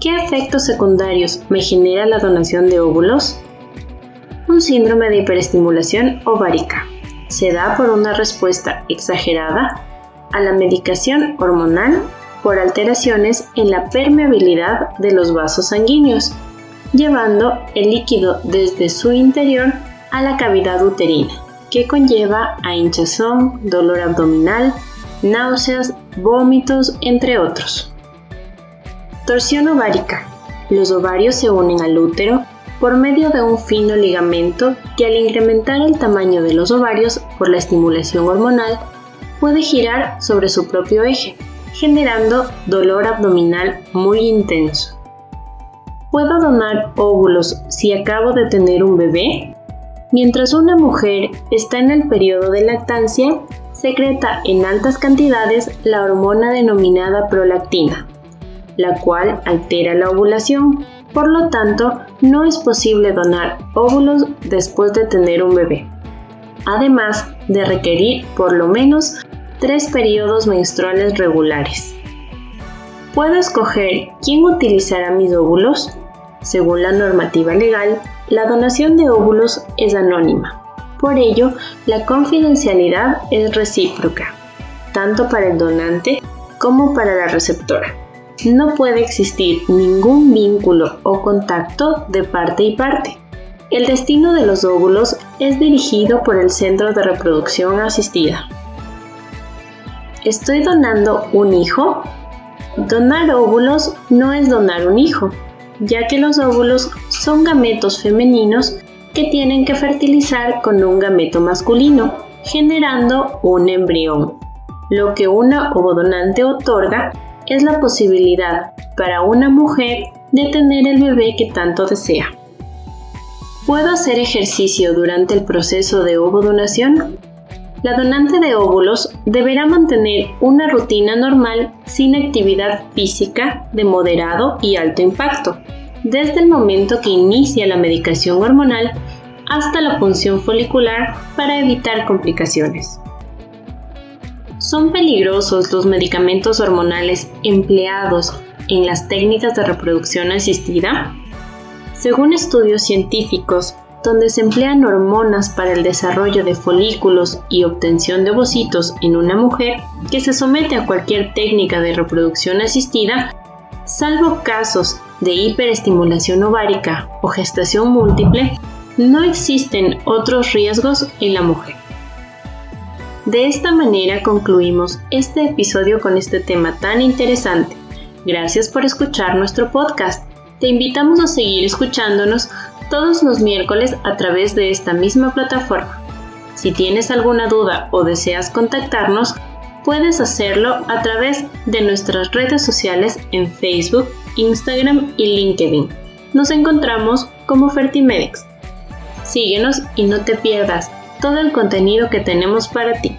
¿Qué efectos secundarios me genera la donación de óvulos? Un síndrome de hiperestimulación ovárica. Se da por una respuesta exagerada a la medicación hormonal por alteraciones en la permeabilidad de los vasos sanguíneos, llevando el líquido desde su interior a la cavidad uterina, que conlleva a hinchazón, dolor abdominal, náuseas, vómitos, entre otros. Torsión ovárica. Los ovarios se unen al útero por medio de un fino ligamento que al incrementar el tamaño de los ovarios por la estimulación hormonal puede girar sobre su propio eje, generando dolor abdominal muy intenso. ¿Puedo donar óvulos si acabo de tener un bebé? Mientras una mujer está en el periodo de lactancia, secreta en altas cantidades la hormona denominada prolactina, la cual altera la ovulación. Por lo tanto, no es posible donar óvulos después de tener un bebé. Además de requerir por lo menos tres periodos menstruales regulares. ¿Puedo escoger quién utilizará mis óvulos? Según la normativa legal, la donación de óvulos es anónima. Por ello, la confidencialidad es recíproca, tanto para el donante como para la receptora no puede existir ningún vínculo o contacto de parte y parte. El destino de los óvulos es dirigido por el Centro de Reproducción Asistida. ¿Estoy donando un hijo? Donar óvulos no es donar un hijo, ya que los óvulos son gametos femeninos que tienen que fertilizar con un gameto masculino, generando un embrión. Lo que una ovodonante otorga es la posibilidad para una mujer de tener el bebé que tanto desea. ¿Puedo hacer ejercicio durante el proceso de ovodonación? La donante de óvulos deberá mantener una rutina normal sin actividad física de moderado y alto impacto, desde el momento que inicia la medicación hormonal hasta la punción folicular para evitar complicaciones. ¿Son peligrosos los medicamentos hormonales empleados en las técnicas de reproducción asistida? Según estudios científicos, donde se emplean hormonas para el desarrollo de folículos y obtención de ovocitos en una mujer que se somete a cualquier técnica de reproducción asistida, salvo casos de hiperestimulación ovárica o gestación múltiple, no existen otros riesgos en la mujer. De esta manera concluimos este episodio con este tema tan interesante. Gracias por escuchar nuestro podcast. Te invitamos a seguir escuchándonos todos los miércoles a través de esta misma plataforma. Si tienes alguna duda o deseas contactarnos, puedes hacerlo a través de nuestras redes sociales en Facebook, Instagram y LinkedIn. Nos encontramos como Fertimedex. Síguenos y no te pierdas todo el contenido que tenemos para ti.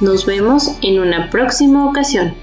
Nos vemos en una próxima ocasión.